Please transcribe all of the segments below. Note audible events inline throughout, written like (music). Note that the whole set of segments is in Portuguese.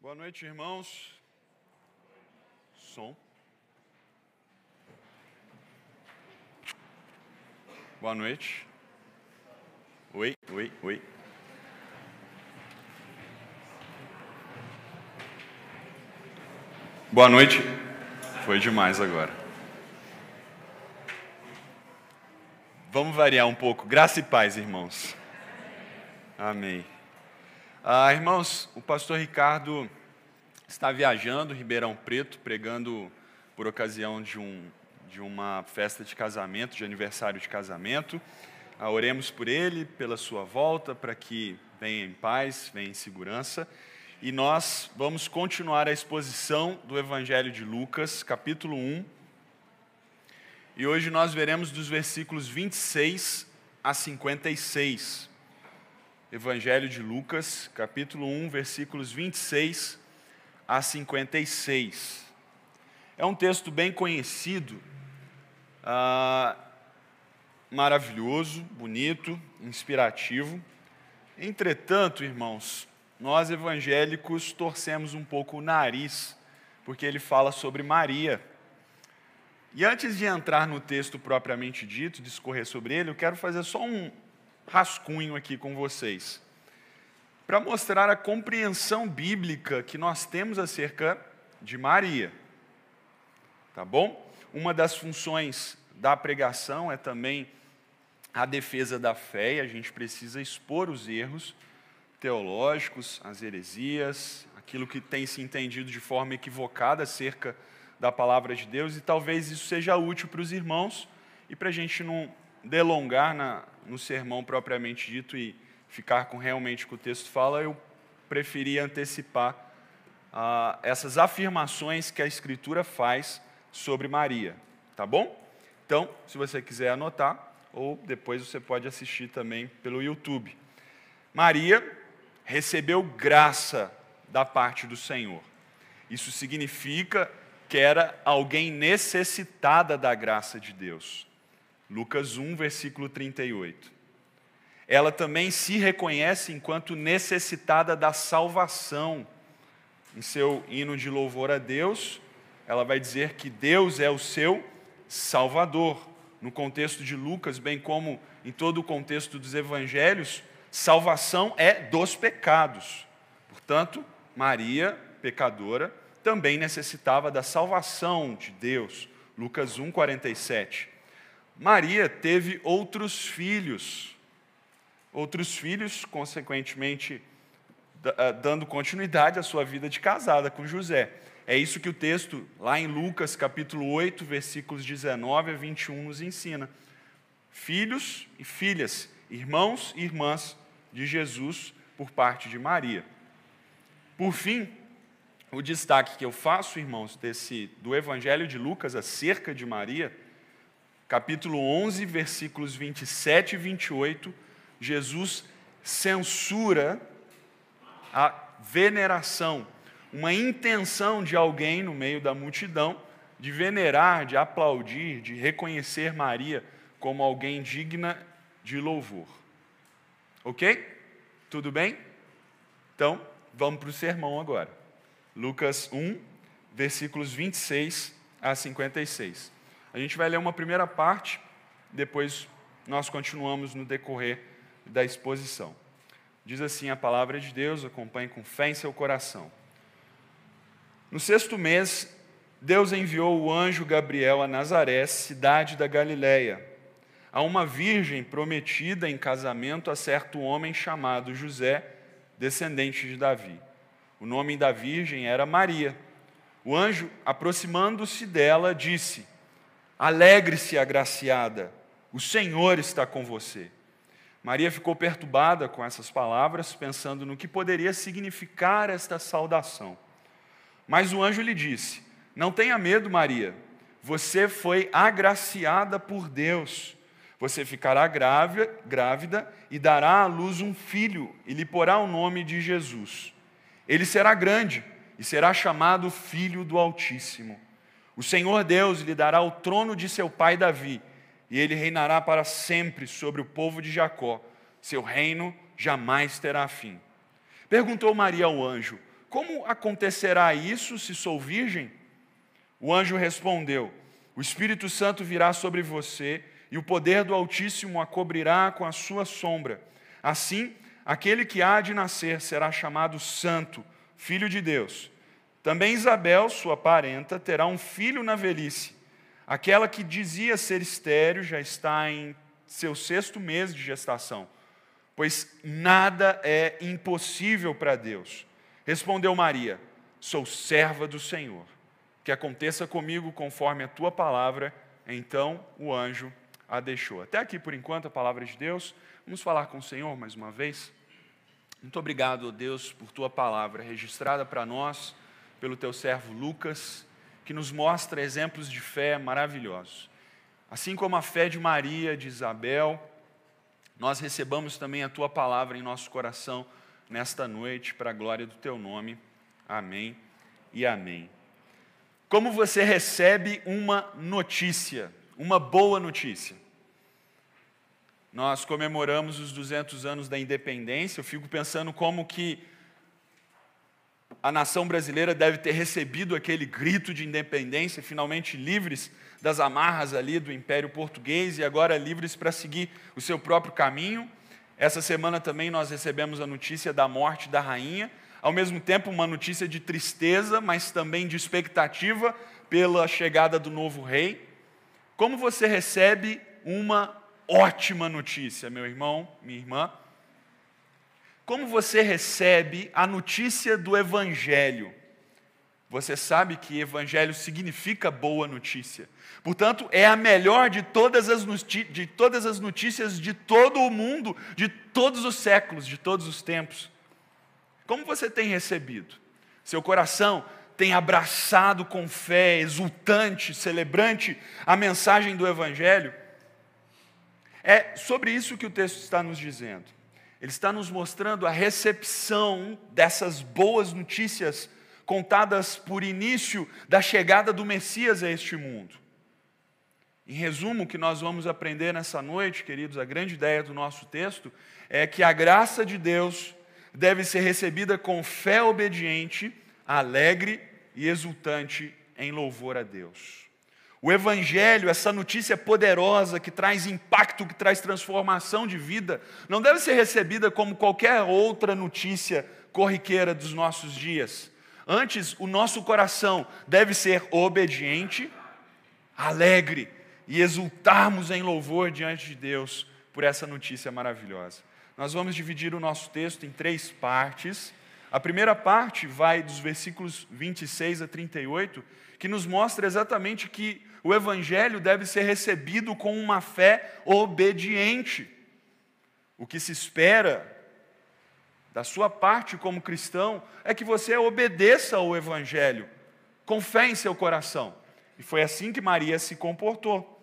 Boa noite, irmãos. Som. Boa noite. Oi, oi, oi. Boa noite. Foi demais agora. Vamos variar um pouco. Graça e paz, irmãos. Amém. Ah, irmãos, o pastor Ricardo está viajando, Ribeirão Preto, pregando por ocasião de, um, de uma festa de casamento, de aniversário de casamento. Ah, oremos por ele, pela sua volta, para que venha em paz, venha em segurança. E nós vamos continuar a exposição do Evangelho de Lucas, capítulo 1. E hoje nós veremos dos versículos 26 a 56. Evangelho de Lucas, capítulo 1, versículos 26 a 56. É um texto bem conhecido, ah, maravilhoso, bonito, inspirativo. Entretanto, irmãos, nós evangélicos torcemos um pouco o nariz, porque ele fala sobre Maria. E antes de entrar no texto propriamente dito, discorrer sobre ele, eu quero fazer só um, rascunho aqui com vocês, para mostrar a compreensão bíblica que nós temos acerca de Maria. Tá bom? Uma das funções da pregação é também a defesa da fé, e a gente precisa expor os erros teológicos, as heresias, aquilo que tem se entendido de forma equivocada acerca da palavra de Deus, e talvez isso seja útil para os irmãos e para a gente não delongar na, no sermão propriamente dito e ficar com realmente o que o texto fala, eu preferi antecipar ah, essas afirmações que a Escritura faz sobre Maria. Tá bom? Então, se você quiser anotar, ou depois você pode assistir também pelo YouTube. Maria recebeu graça da parte do Senhor. Isso significa que era alguém necessitada da graça de Deus. Lucas 1, versículo 38. Ela também se reconhece enquanto necessitada da salvação. Em seu hino de louvor a Deus, ela vai dizer que Deus é o seu Salvador. No contexto de Lucas, bem como em todo o contexto dos evangelhos, salvação é dos pecados. Portanto, Maria, pecadora, também necessitava da salvação de Deus. Lucas 1, 47. Maria teve outros filhos, outros filhos, consequentemente, ah, dando continuidade à sua vida de casada com José. É isso que o texto, lá em Lucas capítulo 8, versículos 19 a 21, nos ensina. Filhos e filhas, irmãos e irmãs de Jesus por parte de Maria. Por fim, o destaque que eu faço, irmãos, desse, do Evangelho de Lucas acerca de Maria capítulo 11, versículos 27 e 28, Jesus censura a veneração, uma intenção de alguém no meio da multidão de venerar, de aplaudir, de reconhecer Maria como alguém digna de louvor. Ok? Tudo bem? Então, vamos para o sermão agora. Lucas 1, versículos 26 a 56. A gente vai ler uma primeira parte, depois nós continuamos no decorrer da exposição. Diz assim a palavra de Deus, acompanhe com fé em seu coração. No sexto mês, Deus enviou o anjo Gabriel a Nazaré, cidade da Galiléia, a uma virgem prometida em casamento a certo homem chamado José, descendente de Davi. O nome da virgem era Maria. O anjo, aproximando-se dela, disse: Alegre-se, agraciada, o Senhor está com você. Maria ficou perturbada com essas palavras, pensando no que poderia significar esta saudação. Mas o anjo lhe disse: Não tenha medo, Maria, você foi agraciada por Deus. Você ficará grávida, grávida e dará à luz um filho, e lhe porá o nome de Jesus. Ele será grande e será chamado Filho do Altíssimo. O Senhor Deus lhe dará o trono de seu pai Davi, e ele reinará para sempre sobre o povo de Jacó. Seu reino jamais terá fim. Perguntou Maria ao anjo: Como acontecerá isso se sou virgem? O anjo respondeu: O Espírito Santo virá sobre você e o poder do Altíssimo a cobrirá com a sua sombra. Assim, aquele que há de nascer será chamado Santo, Filho de Deus. Também Isabel, sua parenta, terá um filho na velhice. Aquela que dizia ser estéreo já está em seu sexto mês de gestação, pois nada é impossível para Deus. Respondeu Maria: Sou serva do Senhor. Que aconteça comigo conforme a tua palavra. Então o anjo a deixou. Até aqui por enquanto a palavra de Deus. Vamos falar com o Senhor mais uma vez. Muito obrigado, Deus, por tua palavra registrada para nós pelo teu servo Lucas, que nos mostra exemplos de fé maravilhosos. Assim como a fé de Maria, de Isabel, nós recebamos também a tua palavra em nosso coração nesta noite, para a glória do teu nome. Amém e amém. Como você recebe uma notícia, uma boa notícia? Nós comemoramos os 200 anos da independência. Eu fico pensando como que a nação brasileira deve ter recebido aquele grito de independência, finalmente livres das amarras ali do Império Português e agora livres para seguir o seu próprio caminho. Essa semana também nós recebemos a notícia da morte da rainha, ao mesmo tempo uma notícia de tristeza, mas também de expectativa pela chegada do novo rei. Como você recebe uma ótima notícia, meu irmão, minha irmã? Como você recebe a notícia do Evangelho? Você sabe que Evangelho significa boa notícia. Portanto, é a melhor de todas, as de todas as notícias de todo o mundo, de todos os séculos, de todos os tempos. Como você tem recebido? Seu coração tem abraçado com fé, exultante, celebrante, a mensagem do Evangelho? É sobre isso que o texto está nos dizendo. Ele está nos mostrando a recepção dessas boas notícias contadas por início da chegada do Messias a este mundo. Em resumo, o que nós vamos aprender nessa noite, queridos, a grande ideia do nosso texto é que a graça de Deus deve ser recebida com fé obediente, alegre e exultante em louvor a Deus. O Evangelho, essa notícia poderosa que traz impacto, que traz transformação de vida, não deve ser recebida como qualquer outra notícia corriqueira dos nossos dias. Antes, o nosso coração deve ser obediente, alegre e exultarmos em louvor diante de Deus por essa notícia maravilhosa. Nós vamos dividir o nosso texto em três partes. A primeira parte vai dos versículos 26 a 38, que nos mostra exatamente que o Evangelho deve ser recebido com uma fé obediente. O que se espera da sua parte como cristão é que você obedeça ao Evangelho, com fé em seu coração. E foi assim que Maria se comportou.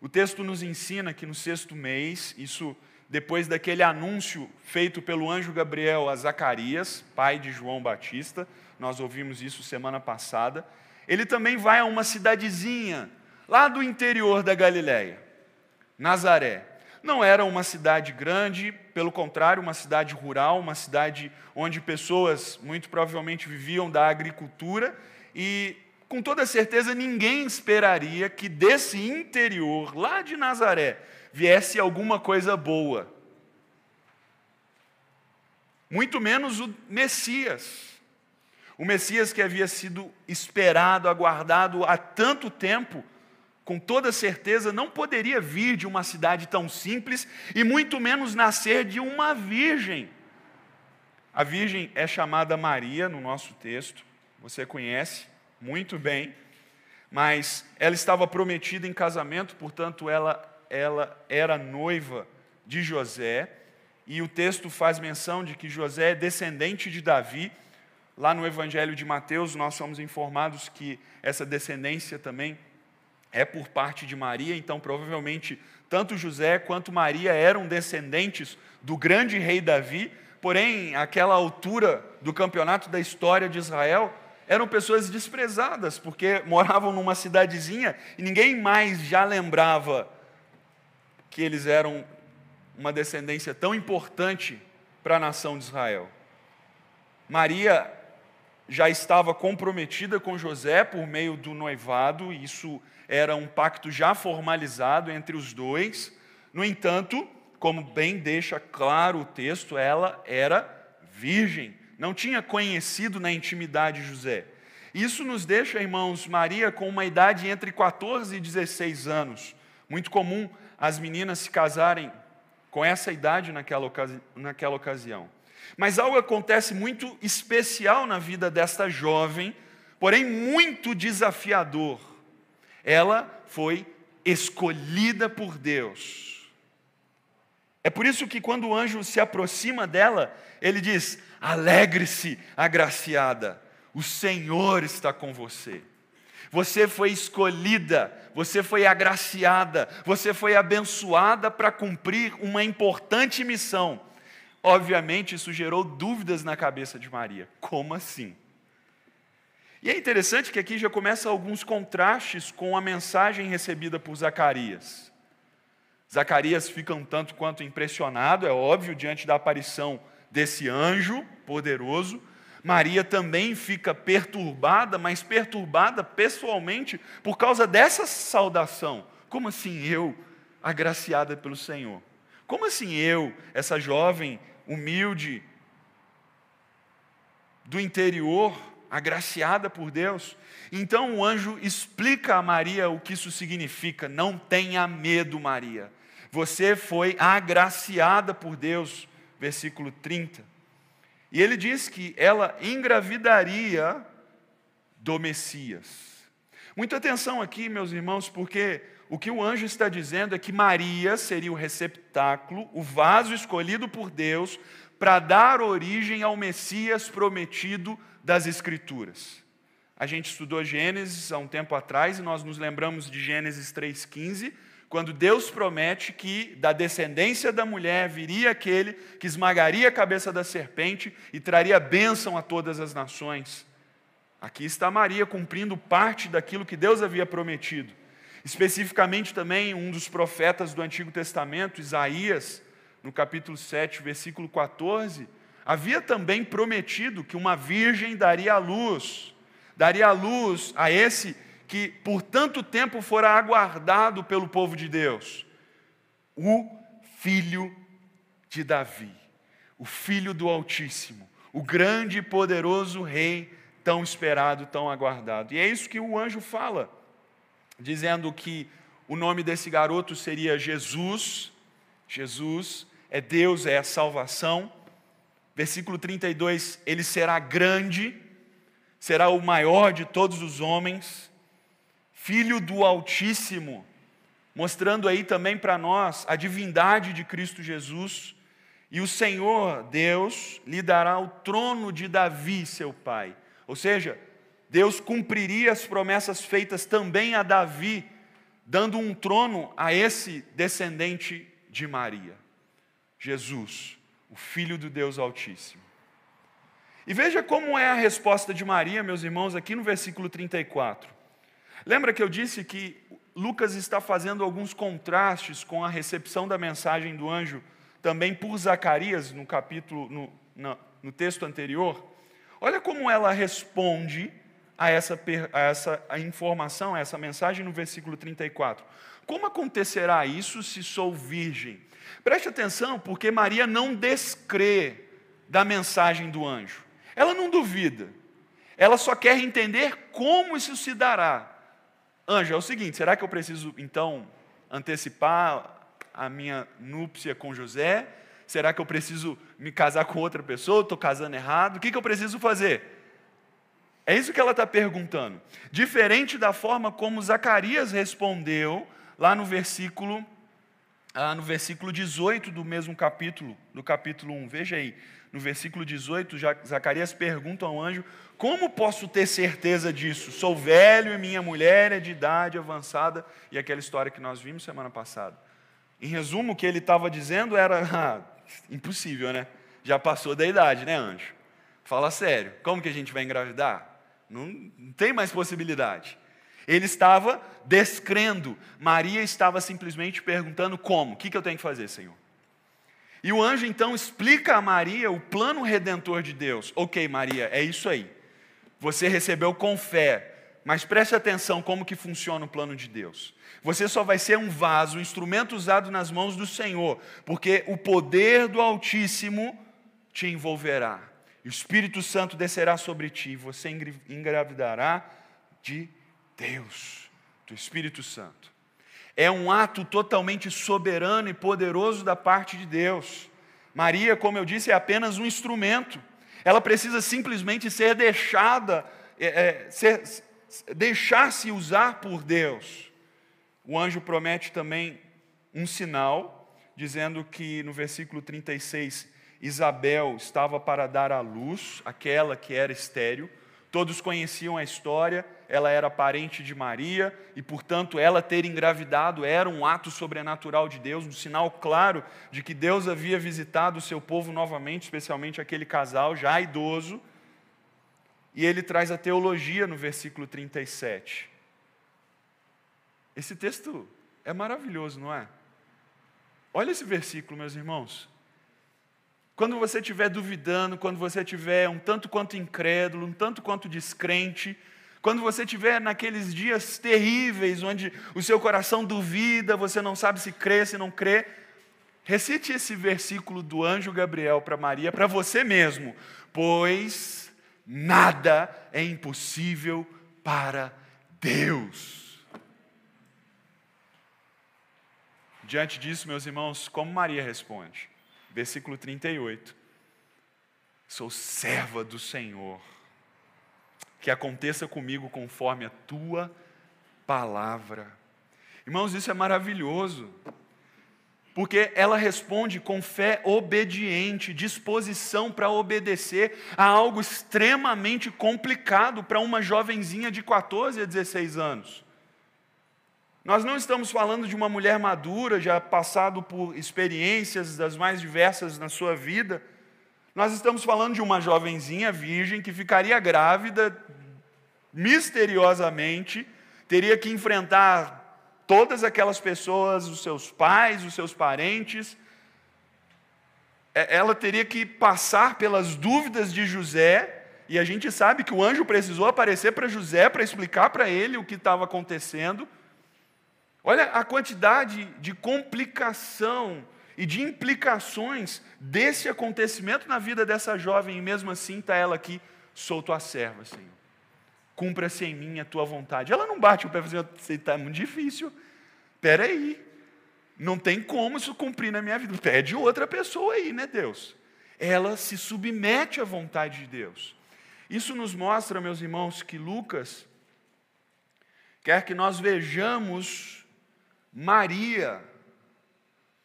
O texto nos ensina que no sexto mês, isso depois daquele anúncio feito pelo anjo Gabriel a Zacarias, pai de João Batista, nós ouvimos isso semana passada, ele também vai a uma cidadezinha lá do interior da Galiléia, Nazaré. Não era uma cidade grande, pelo contrário, uma cidade rural, uma cidade onde pessoas muito provavelmente viviam da agricultura e com toda certeza ninguém esperaria que desse interior, lá de Nazaré, viesse alguma coisa boa. Muito menos o Messias. O Messias que havia sido esperado, aguardado há tanto tempo, com toda certeza não poderia vir de uma cidade tão simples e muito menos nascer de uma virgem. A virgem é chamada Maria no nosso texto, você conhece muito bem, mas ela estava prometida em casamento, portanto, ela, ela era noiva de José, e o texto faz menção de que José é descendente de Davi, Lá no Evangelho de Mateus, nós somos informados que essa descendência também é por parte de Maria, então provavelmente tanto José quanto Maria eram descendentes do grande rei Davi, porém, àquela altura do campeonato da história de Israel, eram pessoas desprezadas, porque moravam numa cidadezinha e ninguém mais já lembrava que eles eram uma descendência tão importante para a nação de Israel. Maria já estava comprometida com José por meio do noivado, isso era um pacto já formalizado entre os dois. No entanto, como bem deixa claro o texto, ela era virgem, não tinha conhecido na intimidade José. Isso nos deixa, irmãos, Maria com uma idade entre 14 e 16 anos. Muito comum as meninas se casarem com essa idade naquela, ocasi naquela ocasião. Mas algo acontece muito especial na vida desta jovem, porém muito desafiador. Ela foi escolhida por Deus. É por isso que quando o anjo se aproxima dela, ele diz: Alegre-se, agraciada, o Senhor está com você. Você foi escolhida, você foi agraciada, você foi abençoada para cumprir uma importante missão. Obviamente, isso gerou dúvidas na cabeça de Maria. Como assim? E é interessante que aqui já começa alguns contrastes com a mensagem recebida por Zacarias. Zacarias fica um tanto quanto impressionado, é óbvio, diante da aparição desse anjo poderoso, Maria também fica perturbada, mas perturbada pessoalmente por causa dessa saudação. Como assim eu, agraciada pelo Senhor? Como assim eu, essa jovem humilde do interior, agraciada por Deus? Então o anjo explica a Maria o que isso significa. Não tenha medo, Maria. Você foi agraciada por Deus. Versículo 30. E ele diz que ela engravidaria do Messias. Muita atenção aqui, meus irmãos, porque o que o anjo está dizendo é que Maria seria o receptáculo, o vaso escolhido por Deus para dar origem ao Messias prometido das Escrituras. A gente estudou Gênesis há um tempo atrás e nós nos lembramos de Gênesis 3,15 quando Deus promete que da descendência da mulher viria aquele que esmagaria a cabeça da serpente e traria bênção a todas as nações. Aqui está Maria cumprindo parte daquilo que Deus havia prometido. Especificamente também um dos profetas do Antigo Testamento, Isaías, no capítulo 7, versículo 14, havia também prometido que uma virgem daria a luz, daria a luz a esse que por tanto tempo fora aguardado pelo povo de Deus? O filho de Davi, o filho do Altíssimo, o grande e poderoso rei, tão esperado, tão aguardado. E é isso que o anjo fala, dizendo que o nome desse garoto seria Jesus. Jesus é Deus, é a salvação. Versículo 32, ele será grande, será o maior de todos os homens Filho do Altíssimo, mostrando aí também para nós a divindade de Cristo Jesus. E o Senhor, Deus, lhe dará o trono de Davi, seu pai. Ou seja, Deus cumpriria as promessas feitas também a Davi, dando um trono a esse descendente de Maria, Jesus, o Filho do Deus Altíssimo. E veja como é a resposta de Maria, meus irmãos, aqui no versículo 34. Lembra que eu disse que Lucas está fazendo alguns contrastes com a recepção da mensagem do anjo também por Zacarias no capítulo, no, no, no texto anterior? Olha como ela responde a essa, a essa a informação, a essa mensagem no versículo 34. Como acontecerá isso se sou virgem? Preste atenção, porque Maria não descrê da mensagem do anjo. Ela não duvida. Ela só quer entender como isso se dará. Anjo, é o seguinte: será que eu preciso então antecipar a minha núpcia com José? Será que eu preciso me casar com outra pessoa? Estou casando errado? O que, que eu preciso fazer? É isso que ela está perguntando. Diferente da forma como Zacarias respondeu lá no versículo, ah, no versículo 18 do mesmo capítulo, do capítulo 1. Veja aí, no versículo 18, Zacarias pergunta ao anjo como posso ter certeza disso? Sou velho e minha mulher é de idade avançada. E aquela história que nós vimos semana passada. Em resumo, o que ele estava dizendo era: (laughs) ah, impossível, né? Já passou da idade, né, anjo? Fala sério, como que a gente vai engravidar? Não, não tem mais possibilidade. Ele estava descrendo, Maria estava simplesmente perguntando como: o que, que eu tenho que fazer, Senhor? E o anjo então explica a Maria o plano redentor de Deus. Ok, Maria, é isso aí. você recebeu com fé, mas preste atenção como que funciona o plano de Deus. Você só vai ser um vaso, um instrumento usado nas mãos do Senhor, porque o poder do Altíssimo te envolverá. O Espírito Santo descerá sobre ti, você engravidará de Deus, do Espírito Santo. É um ato totalmente soberano e poderoso da parte de Deus. Maria, como eu disse, é apenas um instrumento. Ela precisa simplesmente ser deixada, é, é, deixar-se usar por Deus. O anjo promete também um sinal, dizendo que no versículo 36, Isabel estava para dar à luz, aquela que era estéril. Todos conheciam a história, ela era parente de Maria e, portanto, ela ter engravidado era um ato sobrenatural de Deus, um sinal claro de que Deus havia visitado o seu povo novamente, especialmente aquele casal já idoso. E ele traz a teologia no versículo 37. Esse texto é maravilhoso, não é? Olha esse versículo, meus irmãos. Quando você estiver duvidando, quando você estiver um tanto quanto incrédulo, um tanto quanto descrente, quando você estiver naqueles dias terríveis, onde o seu coração duvida, você não sabe se crê, se não crê, recite esse versículo do anjo Gabriel para Maria, para você mesmo, pois nada é impossível para Deus. Diante disso, meus irmãos, como Maria responde? Versículo 38. Sou serva do Senhor que aconteça comigo conforme a tua palavra. Irmãos, isso é maravilhoso, porque ela responde com fé obediente, disposição para obedecer a algo extremamente complicado para uma jovenzinha de 14 a 16 anos. Nós não estamos falando de uma mulher madura, já passado por experiências das mais diversas na sua vida. Nós estamos falando de uma jovenzinha virgem que ficaria grávida misteriosamente, teria que enfrentar todas aquelas pessoas, os seus pais, os seus parentes. É, ela teria que passar pelas dúvidas de José, e a gente sabe que o anjo precisou aparecer para José para explicar para ele o que estava acontecendo. Olha a quantidade de complicação e de implicações desse acontecimento na vida dessa jovem, e mesmo assim está ela aqui, sou tua serva, Senhor. Cumpra-se em mim a tua vontade. Ela não bate o pé e assim, está muito difícil. Espera aí, não tem como isso cumprir na minha vida. Pede outra pessoa aí, né, Deus? Ela se submete à vontade de Deus. Isso nos mostra, meus irmãos, que Lucas quer que nós vejamos Maria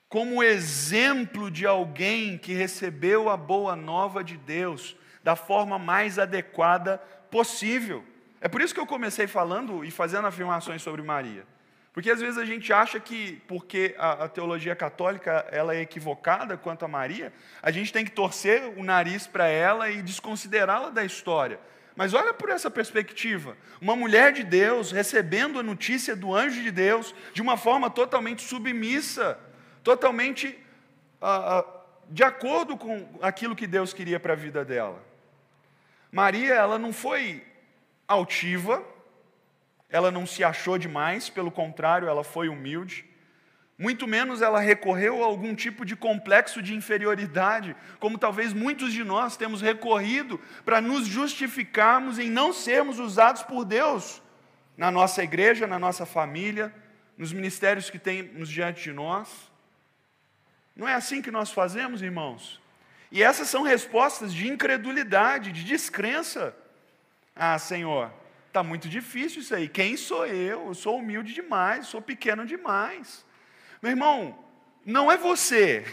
como exemplo de alguém que recebeu a boa nova de Deus da forma mais adequada possível. É por isso que eu comecei falando e fazendo afirmações sobre Maria. Porque às vezes a gente acha que, porque a, a teologia católica ela é equivocada quanto a Maria, a gente tem que torcer o nariz para ela e desconsiderá-la da história. Mas olha por essa perspectiva: uma mulher de Deus recebendo a notícia do anjo de Deus de uma forma totalmente submissa, totalmente ah, ah, de acordo com aquilo que Deus queria para a vida dela. Maria, ela não foi altiva, ela não se achou demais, pelo contrário, ela foi humilde. Muito menos ela recorreu a algum tipo de complexo de inferioridade, como talvez muitos de nós temos recorrido para nos justificarmos em não sermos usados por Deus na nossa igreja, na nossa família, nos ministérios que temos diante de nós. Não é assim que nós fazemos, irmãos? E essas são respostas de incredulidade, de descrença. Ah, Senhor, está muito difícil isso aí. Quem sou eu? Eu sou humilde demais, sou pequeno demais. Meu irmão, não é você.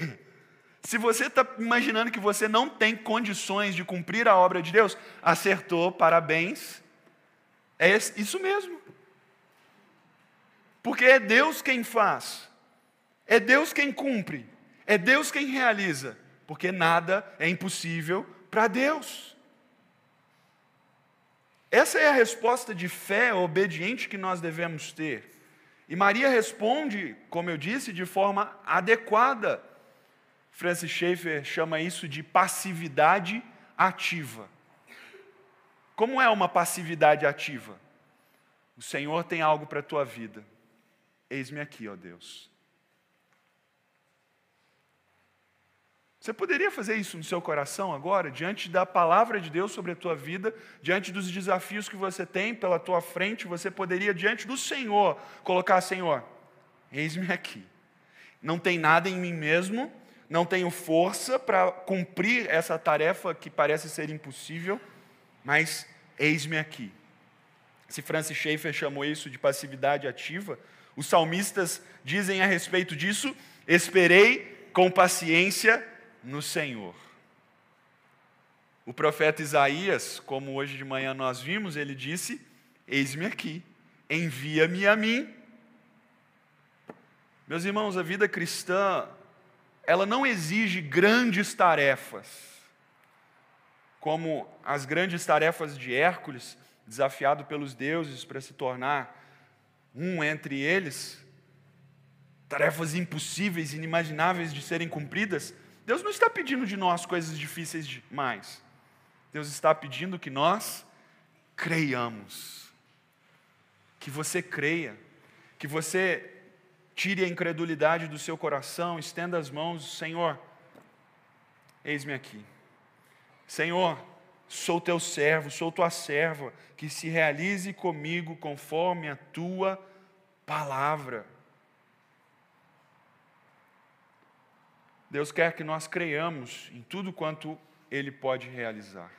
Se você está imaginando que você não tem condições de cumprir a obra de Deus, acertou, parabéns. É isso mesmo. Porque é Deus quem faz, é Deus quem cumpre. É Deus quem realiza, porque nada é impossível para Deus. Essa é a resposta de fé obediente que nós devemos ter. E Maria responde, como eu disse, de forma adequada. Francis Schaeffer chama isso de passividade ativa. Como é uma passividade ativa? O Senhor tem algo para a tua vida. Eis-me aqui, ó Deus. Você poderia fazer isso no seu coração agora, diante da palavra de Deus sobre a tua vida, diante dos desafios que você tem pela tua frente, você poderia, diante do Senhor, colocar: Senhor, eis-me aqui. Não tem nada em mim mesmo, não tenho força para cumprir essa tarefa que parece ser impossível, mas eis-me aqui. Se Francis Schaeffer chamou isso de passividade ativa, os salmistas dizem a respeito disso: esperei com paciência no Senhor. O profeta Isaías, como hoje de manhã nós vimos, ele disse: Eis-me aqui, envia-me a mim. Meus irmãos, a vida cristã, ela não exige grandes tarefas, como as grandes tarefas de Hércules, desafiado pelos deuses para se tornar um entre eles, tarefas impossíveis, inimagináveis de serem cumpridas. Deus não está pedindo de nós coisas difíceis demais. Deus está pedindo que nós creiamos. Que você creia. Que você tire a incredulidade do seu coração, estenda as mãos, Senhor, eis-me aqui. Senhor, sou teu servo, sou tua serva, que se realize comigo conforme a tua palavra. Deus quer que nós creiamos em tudo quanto Ele pode realizar.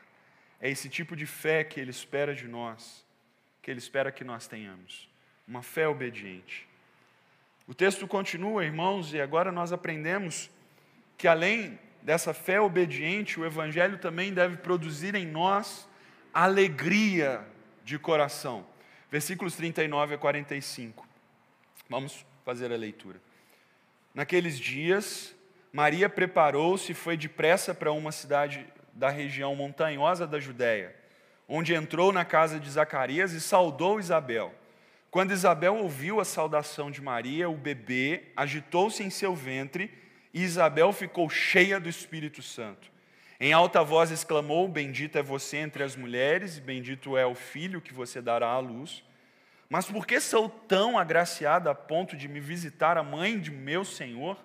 É esse tipo de fé que Ele espera de nós, que Ele espera que nós tenhamos. Uma fé obediente. O texto continua, irmãos, e agora nós aprendemos que além dessa fé obediente, o Evangelho também deve produzir em nós alegria de coração. Versículos 39 a 45. Vamos fazer a leitura. Naqueles dias, Maria preparou-se e foi depressa para uma cidade da região montanhosa da Judéia, onde entrou na casa de Zacarias e saudou Isabel. Quando Isabel ouviu a saudação de Maria, o bebê agitou-se em seu ventre e Isabel ficou cheia do Espírito Santo. Em alta voz exclamou: Bendita é você entre as mulheres, e bendito é o filho que você dará à luz. Mas por que sou tão agraciada a ponto de me visitar a mãe de meu Senhor?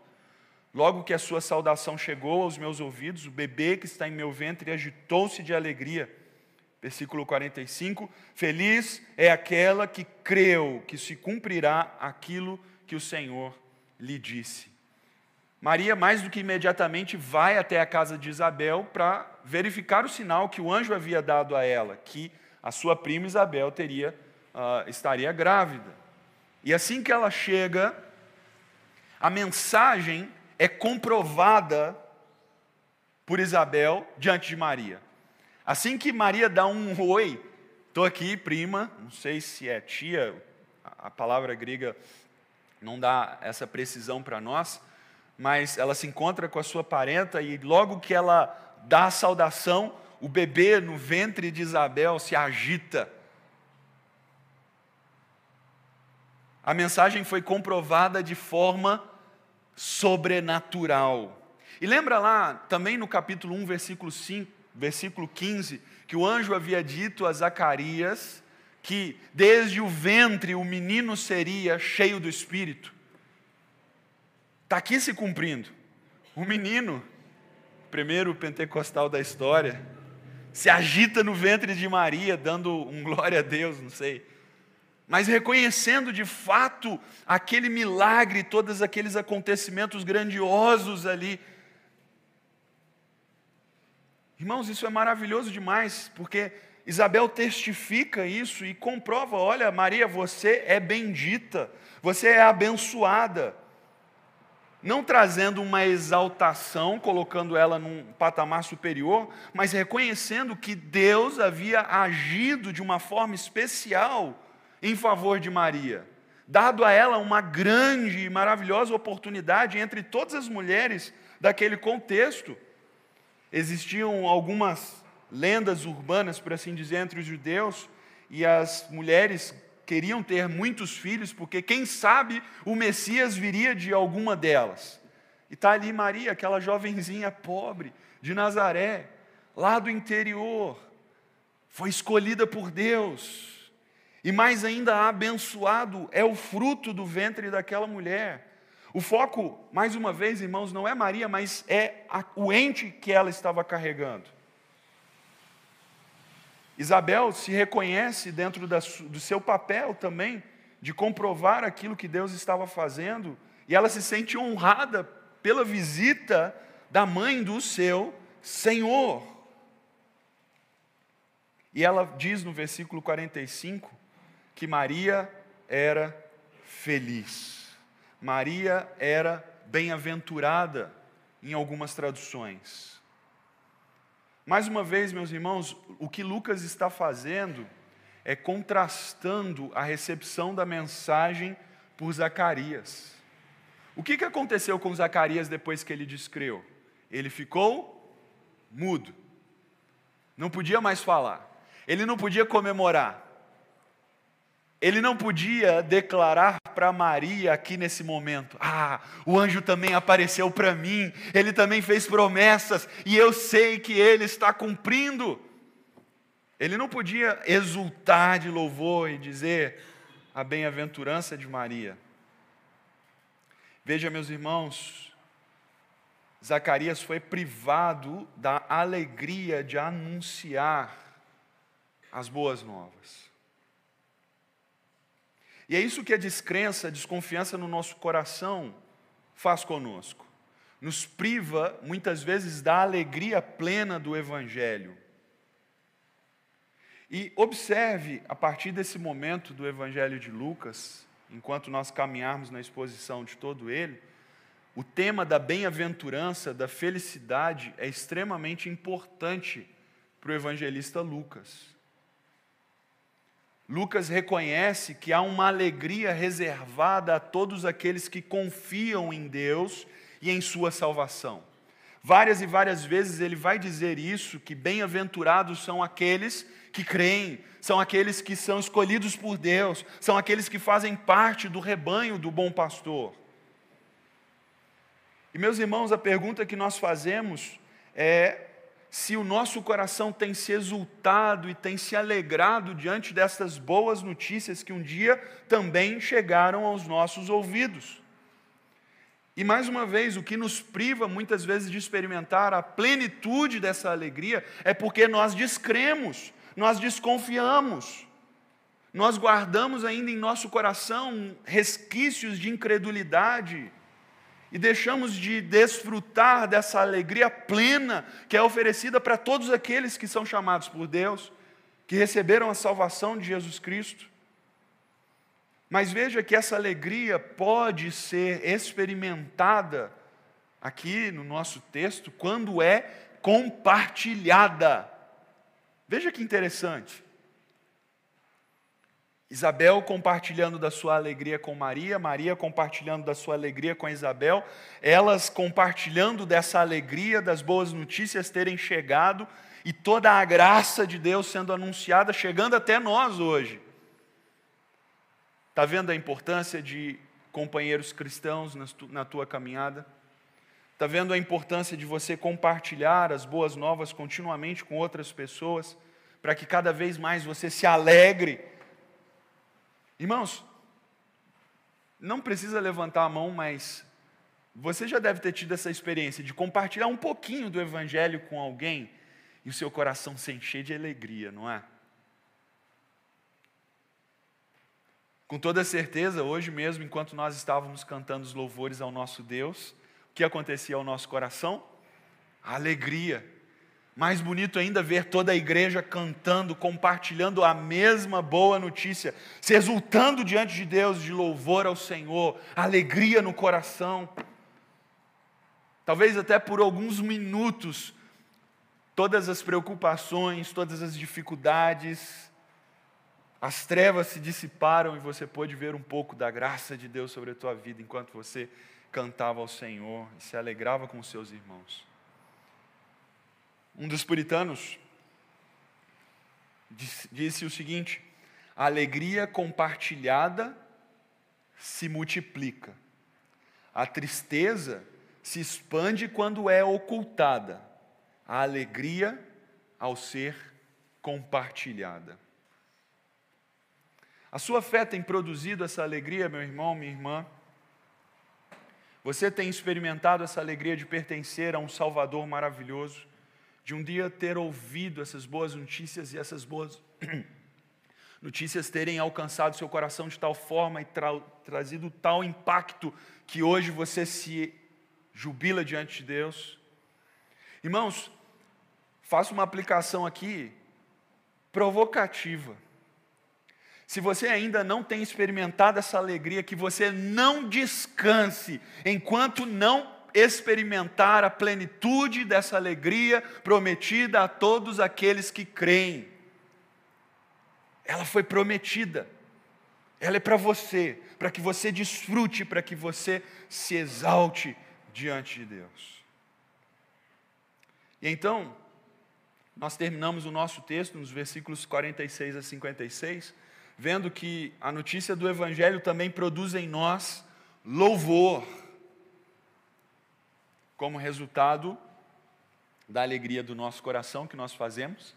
Logo que a sua saudação chegou aos meus ouvidos, o bebê que está em meu ventre agitou-se de alegria. Versículo 45: Feliz é aquela que creu que se cumprirá aquilo que o Senhor lhe disse. Maria, mais do que imediatamente, vai até a casa de Isabel para verificar o sinal que o anjo havia dado a ela, que a sua prima Isabel teria, uh, estaria grávida. E assim que ela chega, a mensagem é comprovada por Isabel diante de Maria. Assim que Maria dá um oi, estou aqui, prima, não sei se é tia, a palavra grega não dá essa precisão para nós, mas ela se encontra com a sua parenta e logo que ela dá a saudação, o bebê no ventre de Isabel se agita. A mensagem foi comprovada de forma sobrenatural. E lembra lá, também no capítulo 1, versículo 5, versículo 15, que o anjo havia dito a Zacarias que desde o ventre o menino seria cheio do Espírito. Está aqui se cumprindo. O menino, primeiro pentecostal da história, se agita no ventre de Maria, dando um glória a Deus, não sei mas reconhecendo de fato aquele milagre, todos aqueles acontecimentos grandiosos ali. Irmãos, isso é maravilhoso demais, porque Isabel testifica isso e comprova: olha, Maria, você é bendita, você é abençoada. Não trazendo uma exaltação, colocando ela num patamar superior, mas reconhecendo que Deus havia agido de uma forma especial em favor de Maria, dado a ela uma grande e maravilhosa oportunidade entre todas as mulheres daquele contexto. Existiam algumas lendas urbanas, por assim dizer, entre os judeus, e as mulheres queriam ter muitos filhos, porque quem sabe o Messias viria de alguma delas. E está ali Maria, aquela jovenzinha pobre de Nazaré, lá do interior, foi escolhida por Deus, e mais ainda abençoado é o fruto do ventre daquela mulher. O foco, mais uma vez, irmãos, não é Maria, mas é a, o ente que ela estava carregando. Isabel se reconhece dentro da, do seu papel também de comprovar aquilo que Deus estava fazendo, e ela se sente honrada pela visita da mãe do seu Senhor. E ela diz no versículo 45 que Maria era feliz. Maria era bem-aventurada em algumas traduções. Mais uma vez, meus irmãos, o que Lucas está fazendo é contrastando a recepção da mensagem por Zacarias. O que, aconteceu com Zacarias depois que ele descreu? Ele ficou mudo, não podia mais falar, ele não podia comemorar, ele não podia declarar para Maria aqui nesse momento: Ah, o anjo também apareceu para mim, ele também fez promessas e eu sei que ele está cumprindo. Ele não podia exultar de louvor e dizer a bem-aventurança de Maria. Veja, meus irmãos, Zacarias foi privado da alegria de anunciar as boas novas. E é isso que a descrença, a desconfiança no nosso coração faz conosco. Nos priva, muitas vezes, da alegria plena do Evangelho. E observe, a partir desse momento do Evangelho de Lucas, enquanto nós caminharmos na exposição de todo ele, o tema da bem-aventurança, da felicidade, é extremamente importante para o evangelista Lucas. Lucas reconhece que há uma alegria reservada a todos aqueles que confiam em Deus e em sua salvação. Várias e várias vezes ele vai dizer isso, que bem-aventurados são aqueles que creem, são aqueles que são escolhidos por Deus, são aqueles que fazem parte do rebanho do bom pastor. E meus irmãos, a pergunta que nós fazemos é se o nosso coração tem se exultado e tem se alegrado diante dessas boas notícias que um dia também chegaram aos nossos ouvidos. E mais uma vez, o que nos priva muitas vezes de experimentar a plenitude dessa alegria é porque nós descremos, nós desconfiamos, nós guardamos ainda em nosso coração resquícios de incredulidade e deixamos de desfrutar dessa alegria plena que é oferecida para todos aqueles que são chamados por Deus, que receberam a salvação de Jesus Cristo. Mas veja que essa alegria pode ser experimentada aqui no nosso texto quando é compartilhada. Veja que interessante. Isabel compartilhando da sua alegria com Maria, Maria compartilhando da sua alegria com Isabel, elas compartilhando dessa alegria, das boas notícias terem chegado e toda a graça de Deus sendo anunciada, chegando até nós hoje. Está vendo a importância de companheiros cristãos na tua caminhada? Está vendo a importância de você compartilhar as boas novas continuamente com outras pessoas, para que cada vez mais você se alegre Irmãos, não precisa levantar a mão, mas você já deve ter tido essa experiência de compartilhar um pouquinho do Evangelho com alguém e o seu coração se encher de alegria, não é? Com toda certeza, hoje mesmo, enquanto nós estávamos cantando os louvores ao nosso Deus, o que acontecia ao nosso coração? Alegria mais bonito ainda ver toda a igreja cantando, compartilhando a mesma boa notícia, se exultando diante de Deus de louvor ao Senhor, alegria no coração. Talvez até por alguns minutos, todas as preocupações, todas as dificuldades, as trevas se dissiparam e você pôde ver um pouco da graça de Deus sobre a tua vida enquanto você cantava ao Senhor e se alegrava com os seus irmãos. Um dos puritanos disse o seguinte: a alegria compartilhada se multiplica, a tristeza se expande quando é ocultada, a alegria ao ser compartilhada. A sua fé tem produzido essa alegria, meu irmão, minha irmã? Você tem experimentado essa alegria de pertencer a um Salvador maravilhoso, de um dia ter ouvido essas boas notícias e essas boas (clears throat) notícias terem alcançado seu coração de tal forma e tra trazido tal impacto que hoje você se jubila diante de Deus? Irmãos, faço uma aplicação aqui provocativa. Se você ainda não tem experimentado essa alegria, que você não descanse enquanto não experimentar a plenitude dessa alegria prometida a todos aqueles que creem. Ela foi prometida. Ela é para você, para que você desfrute, para que você se exalte diante de Deus. E então, nós terminamos o nosso texto nos versículos 46 a 56, vendo que a notícia do Evangelho também produz em nós louvor, como resultado da alegria do nosso coração que nós fazemos,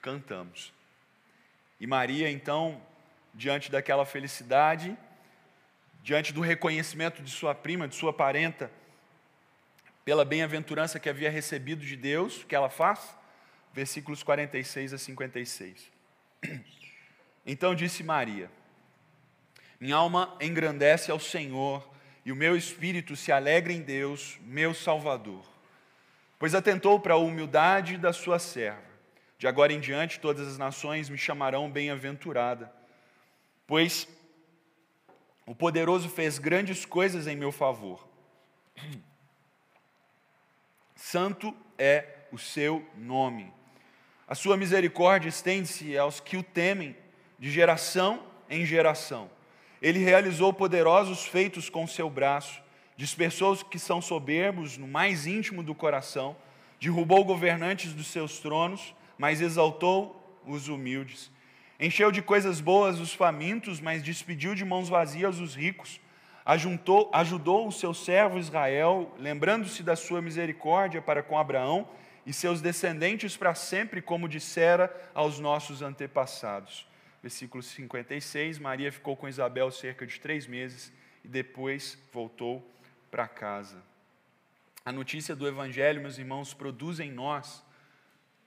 cantamos. E Maria, então, diante daquela felicidade, diante do reconhecimento de sua prima, de sua parenta, pela bem-aventurança que havia recebido de Deus, o que ela faz? versículos 46 a 56. Então disse Maria: Minha alma engrandece ao Senhor, e o meu espírito se alegra em Deus, meu Salvador, pois atentou para a humildade da sua serva. De agora em diante todas as nações me chamarão bem-aventurada, pois o poderoso fez grandes coisas em meu favor. Santo é o seu nome. A sua misericórdia estende-se aos que o temem, de geração em geração. Ele realizou poderosos feitos com seu braço, dispersou os que são soberbos no mais íntimo do coração, derrubou governantes dos seus tronos, mas exaltou os humildes. Encheu de coisas boas os famintos, mas despediu de mãos vazias os ricos. Ajuntou, ajudou o seu servo Israel, lembrando-se da sua misericórdia para com Abraão e seus descendentes para sempre, como dissera aos nossos antepassados. Versículo 56: Maria ficou com Isabel cerca de três meses e depois voltou para casa. A notícia do Evangelho, meus irmãos, produz em nós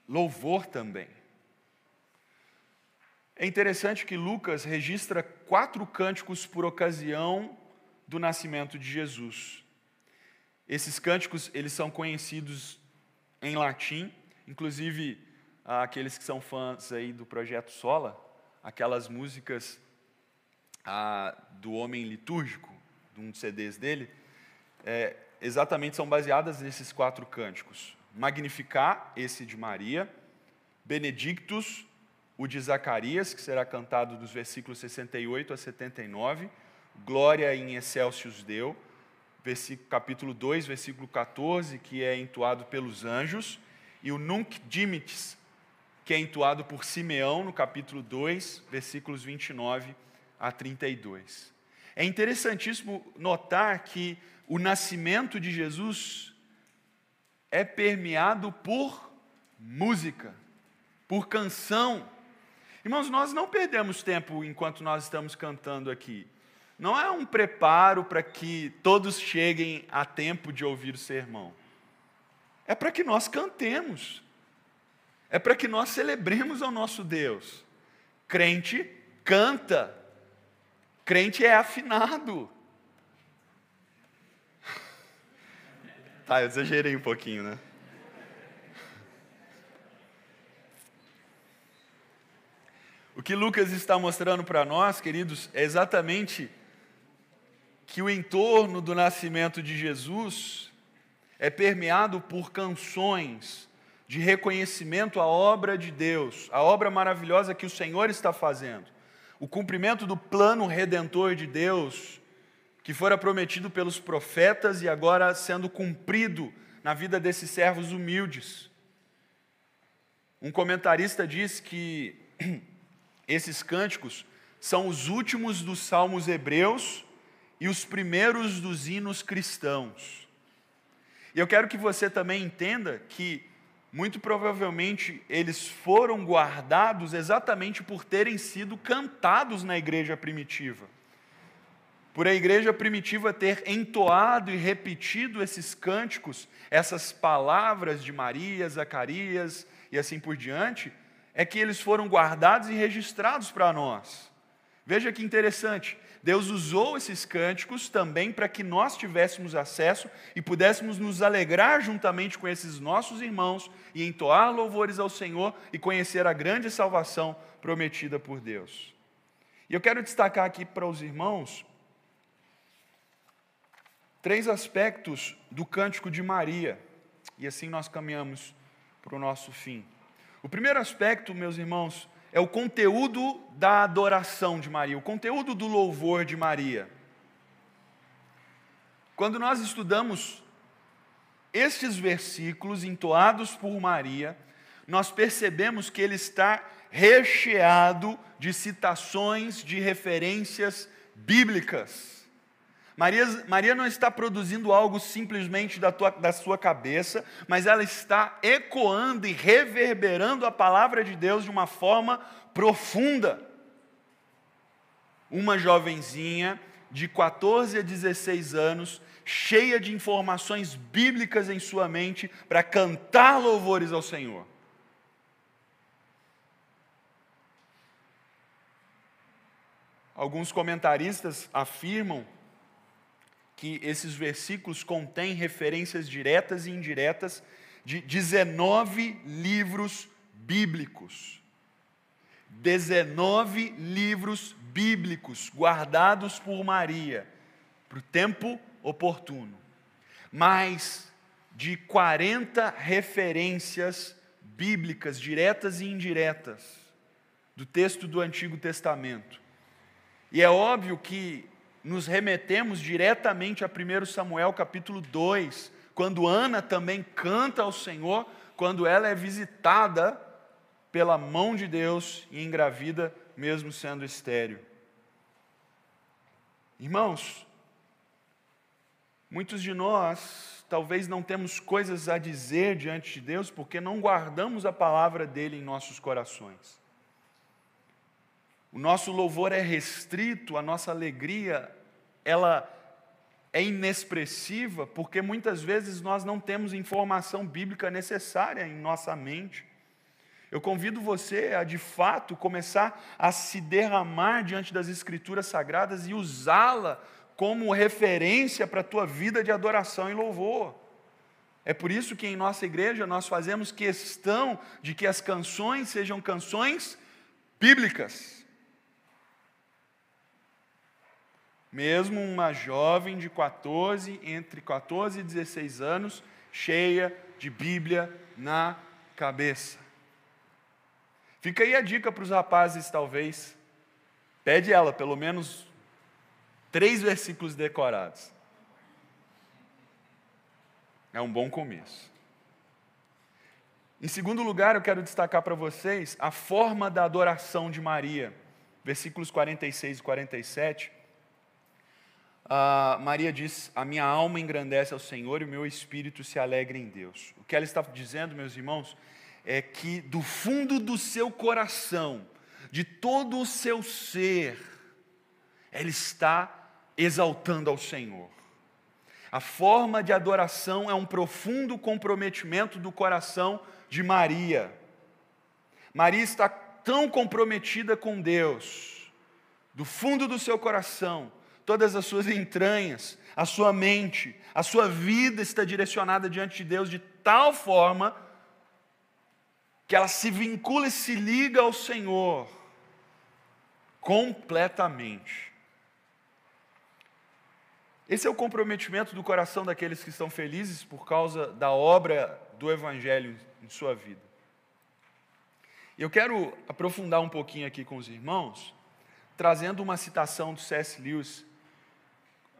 louvor também. É interessante que Lucas registra quatro cânticos por ocasião do nascimento de Jesus. Esses cânticos, eles são conhecidos em latim, inclusive aqueles que são fãs aí do projeto Sola, aquelas músicas ah, do Homem Litúrgico, de um dos CDs dele, é, exatamente são baseadas nesses quatro cânticos. Magnificar, esse de Maria, Benedictus, o de Zacarias, que será cantado dos versículos 68 a 79, Glória in excelsius versículo, capítulo 2, versículo 14, que é entoado pelos anjos, e o Nunc Dimittis, que é entoado por Simeão, no capítulo 2, versículos 29 a 32. É interessantíssimo notar que o nascimento de Jesus é permeado por música, por canção. Irmãos, nós não perdemos tempo enquanto nós estamos cantando aqui não é um preparo para que todos cheguem a tempo de ouvir o sermão. É para que nós cantemos. É para que nós celebremos ao nosso Deus. Crente canta. Crente é afinado. (laughs) Tá, eu exagerei um pouquinho, né? O que Lucas está mostrando para nós, queridos, é exatamente que o entorno do nascimento de Jesus é permeado por canções de reconhecimento à obra de Deus, a obra maravilhosa que o Senhor está fazendo, o cumprimento do plano redentor de Deus, que fora prometido pelos profetas e agora sendo cumprido na vida desses servos humildes. Um comentarista diz que (clears throat) esses cânticos são os últimos dos salmos hebreus e os primeiros dos hinos cristãos. E eu quero que você também entenda que muito provavelmente eles foram guardados exatamente por terem sido cantados na igreja primitiva. Por a igreja primitiva ter entoado e repetido esses cânticos, essas palavras de Maria, Zacarias e assim por diante, é que eles foram guardados e registrados para nós. Veja que interessante, Deus usou esses cânticos também para que nós tivéssemos acesso e pudéssemos nos alegrar juntamente com esses nossos irmãos e entoar louvores ao Senhor e conhecer a grande salvação prometida por Deus. E eu quero destacar aqui para os irmãos três aspectos do cântico de Maria, e assim nós caminhamos para o nosso fim. O primeiro aspecto, meus irmãos, é o conteúdo da adoração de Maria, o conteúdo do louvor de Maria. Quando nós estudamos estes versículos entoados por Maria, nós percebemos que ele está recheado de citações, de referências bíblicas. Maria, Maria não está produzindo algo simplesmente da, tua, da sua cabeça, mas ela está ecoando e reverberando a palavra de Deus de uma forma profunda. Uma jovenzinha de 14 a 16 anos, cheia de informações bíblicas em sua mente, para cantar louvores ao Senhor. Alguns comentaristas afirmam que esses versículos contêm referências diretas e indiretas de 19 livros bíblicos. 19 livros bíblicos guardados por Maria para o tempo oportuno. Mais de 40 referências bíblicas, diretas e indiretas, do texto do Antigo Testamento. E é óbvio que nos remetemos diretamente a 1 Samuel capítulo 2, quando Ana também canta ao Senhor, quando ela é visitada pela mão de Deus e engravida, mesmo sendo estéreo. Irmãos, muitos de nós talvez não temos coisas a dizer diante de Deus porque não guardamos a palavra dele em nossos corações. O nosso louvor é restrito, a nossa alegria, ela é inexpressiva, porque muitas vezes nós não temos informação bíblica necessária em nossa mente. Eu convido você a, de fato, começar a se derramar diante das Escrituras Sagradas e usá-la como referência para a tua vida de adoração e louvor. É por isso que em nossa igreja nós fazemos questão de que as canções sejam canções bíblicas. Mesmo uma jovem de 14, entre 14 e 16 anos, cheia de Bíblia na cabeça. Fica aí a dica para os rapazes, talvez. Pede ela, pelo menos três versículos decorados. É um bom começo. Em segundo lugar, eu quero destacar para vocês a forma da adoração de Maria. Versículos 46 e 47 uh, Maria diz: A minha alma engrandece ao Senhor e o meu espírito se alegra em Deus. O que ela está dizendo, meus irmãos, é que do fundo do seu coração, de todo o seu ser, ela está exaltando ao Senhor. A forma de adoração é um profundo comprometimento do coração de Maria. Maria está tão comprometida com Deus, do fundo do seu coração, todas as suas entranhas, a sua mente, a sua vida está direcionada diante de Deus de tal forma que ela se vincula e se liga ao Senhor completamente. Esse é o comprometimento do coração daqueles que estão felizes por causa da obra do Evangelho em sua vida. Eu quero aprofundar um pouquinho aqui com os irmãos, trazendo uma citação do C.S. Lewis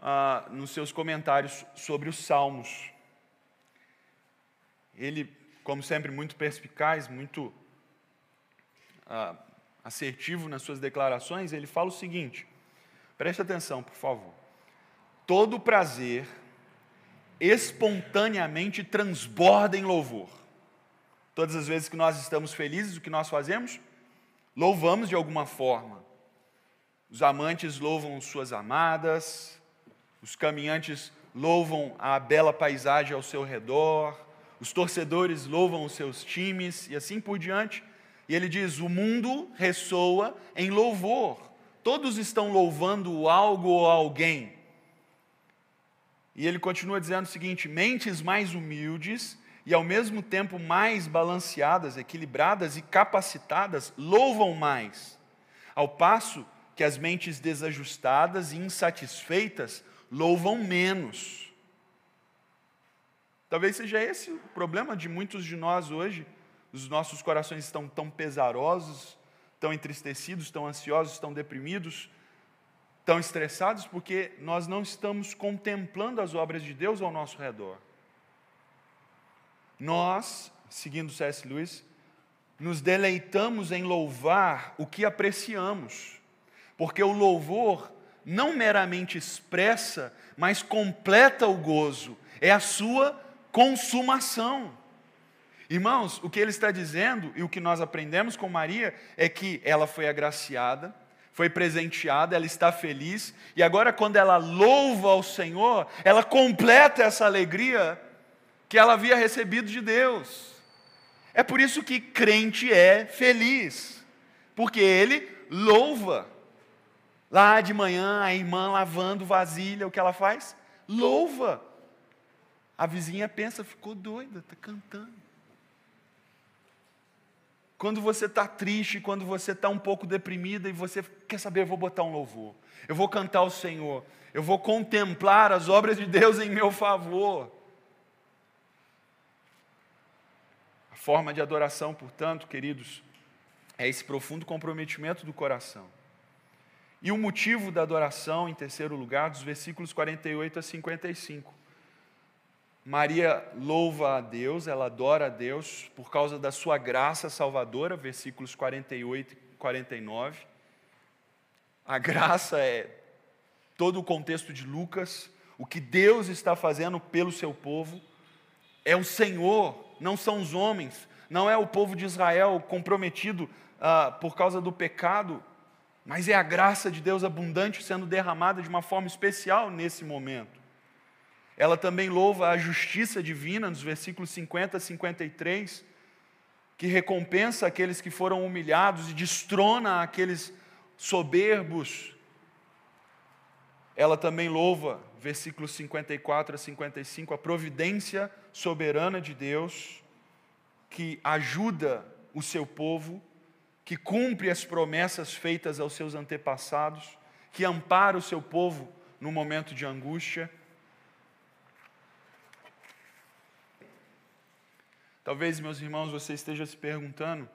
ah, nos seus comentários sobre os Salmos. Ele, como sempre, muito perspicaz, muito ah, assertivo nas suas declarações, ele fala o seguinte: preste atenção, por favor. Todo prazer espontaneamente transborda em louvor. Todas as vezes que nós estamos felizes, o que nós fazemos? Louvamos de alguma forma. Os amantes louvam suas amadas, os caminhantes louvam a bela paisagem ao seu redor, os torcedores louvam os seus times e assim por diante. E ele diz: o mundo ressoa em louvor, todos estão louvando algo ou alguém. E ele continua dizendo o seguinte: mentes mais humildes e ao mesmo tempo mais balanceadas, equilibradas e capacitadas louvam mais, ao passo que as mentes desajustadas e insatisfeitas louvam menos. Talvez seja esse o problema de muitos de nós hoje. Os nossos corações estão tão pesarosos, tão entristecidos, tão ansiosos, tão deprimidos, tão estressados, porque nós não estamos contemplando as obras de Deus ao nosso redor. Nós, seguindo C.S. Lewis, nos deleitamos em louvar o que apreciamos, porque o louvor não meramente expressa, mas completa o gozo, é a sua consumação. Irmãos, o que ele está dizendo e o que nós aprendemos com Maria é que ela foi agraciada, foi presenteada, ela está feliz, e agora, quando ela louva ao Senhor, ela completa essa alegria que ela havia recebido de Deus. É por isso que crente é feliz, porque ele louva. Lá de manhã, a irmã lavando vasilha, o que ela faz? Louva. A vizinha pensa, ficou doida, está cantando. Quando você está triste, quando você está um pouco deprimida e você quer saber, eu vou botar um louvor, eu vou cantar ao Senhor, eu vou contemplar as obras de Deus em meu favor. forma de adoração, portanto, queridos, é esse profundo comprometimento do coração. E o motivo da adoração, em terceiro lugar, dos versículos 48 a 55. Maria louva a Deus, ela adora a Deus por causa da sua graça salvadora, versículos 48 e 49. A graça é todo o contexto de Lucas, o que Deus está fazendo pelo seu povo. É o Senhor não são os homens, não é o povo de Israel comprometido ah, por causa do pecado, mas é a graça de Deus abundante sendo derramada de uma forma especial nesse momento. Ela também louva a justiça divina, nos versículos 50 a 53, que recompensa aqueles que foram humilhados e destrona aqueles soberbos. Ela também louva, versículos 54 a 55, a providência soberana de Deus, que ajuda o seu povo, que cumpre as promessas feitas aos seus antepassados, que ampara o seu povo no momento de angústia. Talvez, meus irmãos, você esteja se perguntando: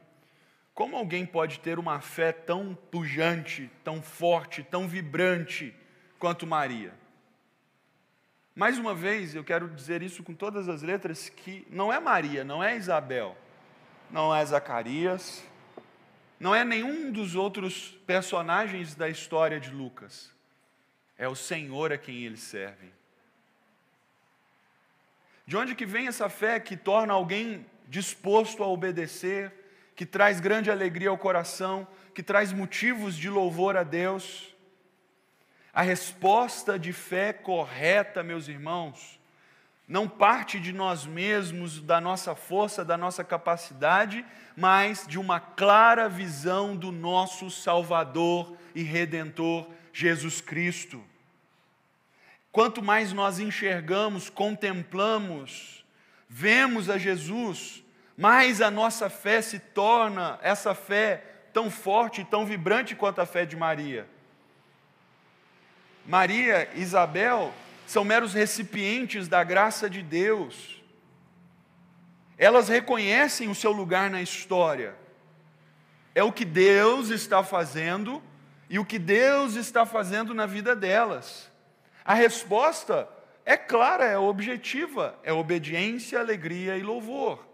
como alguém pode ter uma fé tão pujante, tão forte, tão vibrante quanto Maria? Mais uma vez, eu quero dizer isso com todas as letras: que não é Maria, não é Isabel, não é Zacarias, não é nenhum dos outros personagens da história de Lucas. É o Senhor a quem eles servem. De onde que vem essa fé que torna alguém disposto a obedecer, que traz grande alegria ao coração, que traz motivos de louvor a Deus? A resposta de fé correta, meus irmãos, não parte de nós mesmos, da nossa força, da nossa capacidade, mas de uma clara visão do nosso Salvador e Redentor, Jesus Cristo. Quanto mais nós enxergamos, contemplamos, vemos a Jesus, mais a nossa fé se torna essa fé tão forte e tão vibrante quanto a fé de Maria. Maria Isabel são meros recipientes da graça de Deus. Elas reconhecem o seu lugar na história. É o que Deus está fazendo e o que Deus está fazendo na vida delas. A resposta é clara, é objetiva: é obediência, alegria e louvor.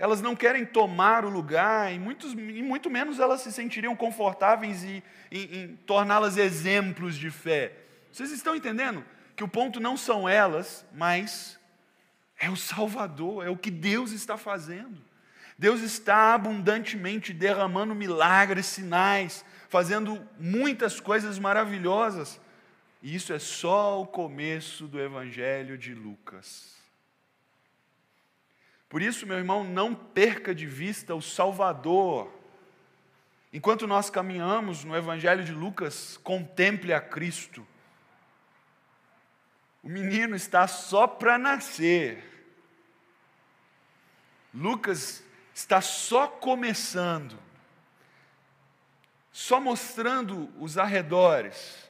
Elas não querem tomar o lugar, e, muitos, e muito menos elas se sentiriam confortáveis em, em, em torná-las exemplos de fé. Vocês estão entendendo que o ponto não são elas, mas É o Salvador, é o que Deus está fazendo. Deus está abundantemente derramando milagres, sinais, fazendo muitas coisas maravilhosas. E isso é só o começo do Evangelho de Lucas. Por isso, meu irmão, não perca de vista o Salvador. Enquanto nós caminhamos no Evangelho de Lucas, contemple a Cristo. O menino está só para nascer. Lucas está só começando, só mostrando os arredores,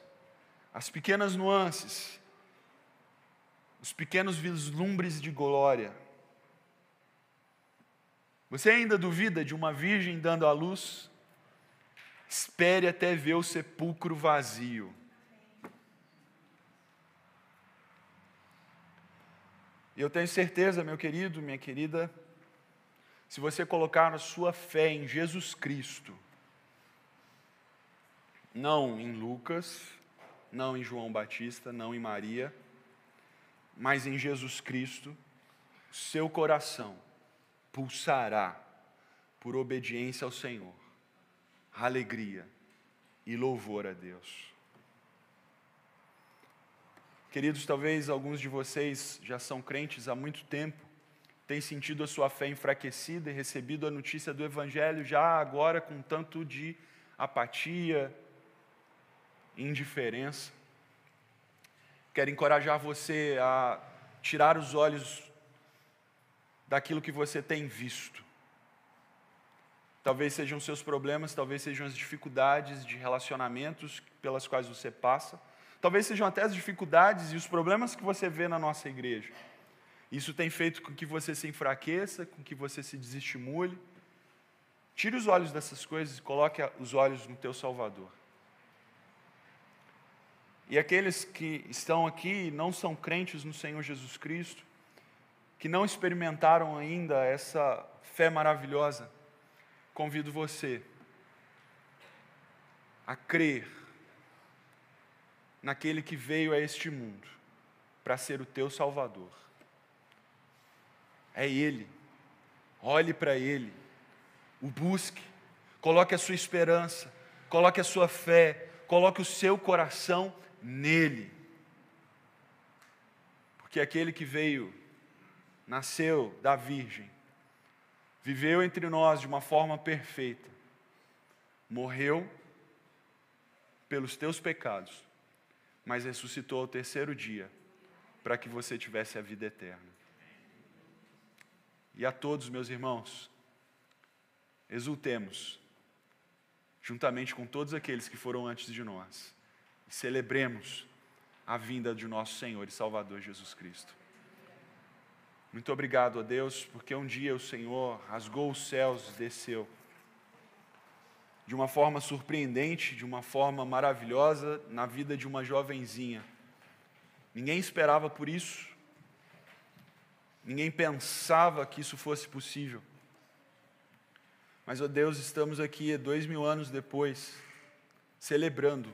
as pequenas nuances, os pequenos vislumbres de glória. Você ainda duvida de uma virgem dando à luz? Espere até ver o sepulcro vazio. E eu tenho certeza, meu querido, minha querida, se você colocar a sua fé em Jesus Cristo, não em Lucas, não em João Batista, não em Maria, mas em Jesus Cristo, seu coração pulsará por obediência ao Senhor, alegria e louvor a Deus. Queridos, talvez alguns de vocês já são crentes há muito tempo tem sentido a sua fé enfraquecida e recebido a notícia do Evangelho já agora com tanto de apatia, indiferença. Quero encorajar você a tirar os olhos daquilo que você tem visto. Talvez sejam seus problemas, talvez sejam as dificuldades de relacionamentos pelas quais você passa, talvez sejam até as dificuldades e os problemas que você vê na nossa igreja. Isso tem feito com que você se enfraqueça, com que você se desestimule. Tire os olhos dessas coisas e coloque os olhos no teu Salvador. E aqueles que estão aqui e não são crentes no Senhor Jesus Cristo, que não experimentaram ainda essa fé maravilhosa, convido você a crer naquele que veio a este mundo para ser o teu Salvador. É Ele. Olhe para Ele, o busque, coloque a sua esperança, coloque a sua fé, coloque o seu coração nele. Porque aquele que veio, nasceu da Virgem, viveu entre nós de uma forma perfeita, morreu pelos teus pecados, mas ressuscitou ao terceiro dia para que você tivesse a vida eterna. E a todos, meus irmãos, exultemos, juntamente com todos aqueles que foram antes de nós, e celebremos a vinda de nosso Senhor e Salvador Jesus Cristo. Muito obrigado a Deus, porque um dia o Senhor rasgou os céus e desceu de uma forma surpreendente, de uma forma maravilhosa na vida de uma jovenzinha. Ninguém esperava por isso, Ninguém pensava que isso fosse possível. Mas, ó Deus, estamos aqui dois mil anos depois, celebrando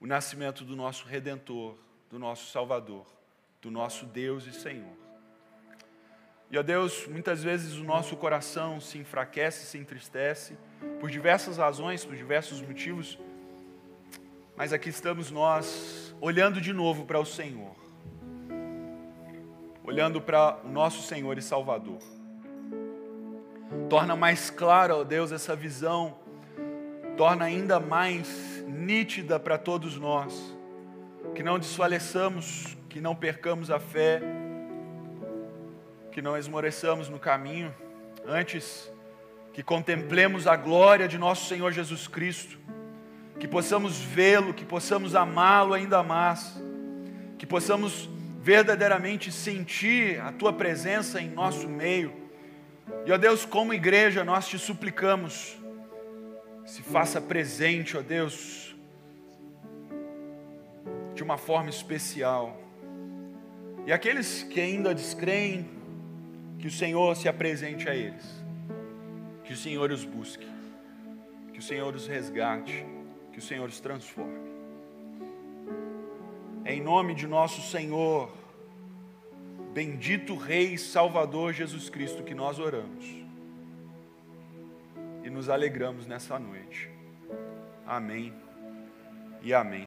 o nascimento do nosso Redentor, do nosso Salvador, do nosso Deus e Senhor. E, ó Deus, muitas vezes o nosso coração se enfraquece, se entristece, por diversas razões, por diversos motivos, mas aqui estamos nós, olhando de novo para o Senhor olhando para o nosso Senhor e Salvador. Torna mais clara, ó Deus, essa visão, torna ainda mais nítida para todos nós, que não desfaleçamos, que não percamos a fé, que não esmoreçamos no caminho, antes que contemplemos a glória de nosso Senhor Jesus Cristo, que possamos vê-lo, que possamos amá-lo ainda mais, que possamos verdadeiramente sentir a tua presença em nosso meio. E ó Deus, como igreja, nós te suplicamos, se faça presente, ó Deus, de uma forma especial. E aqueles que ainda descreem, que o Senhor se apresente a eles, que o Senhor os busque, que o Senhor os resgate, que o Senhor os transforme. Em nome de nosso Senhor bendito Rei Salvador Jesus Cristo que nós oramos e nos alegramos nessa noite. Amém e amém.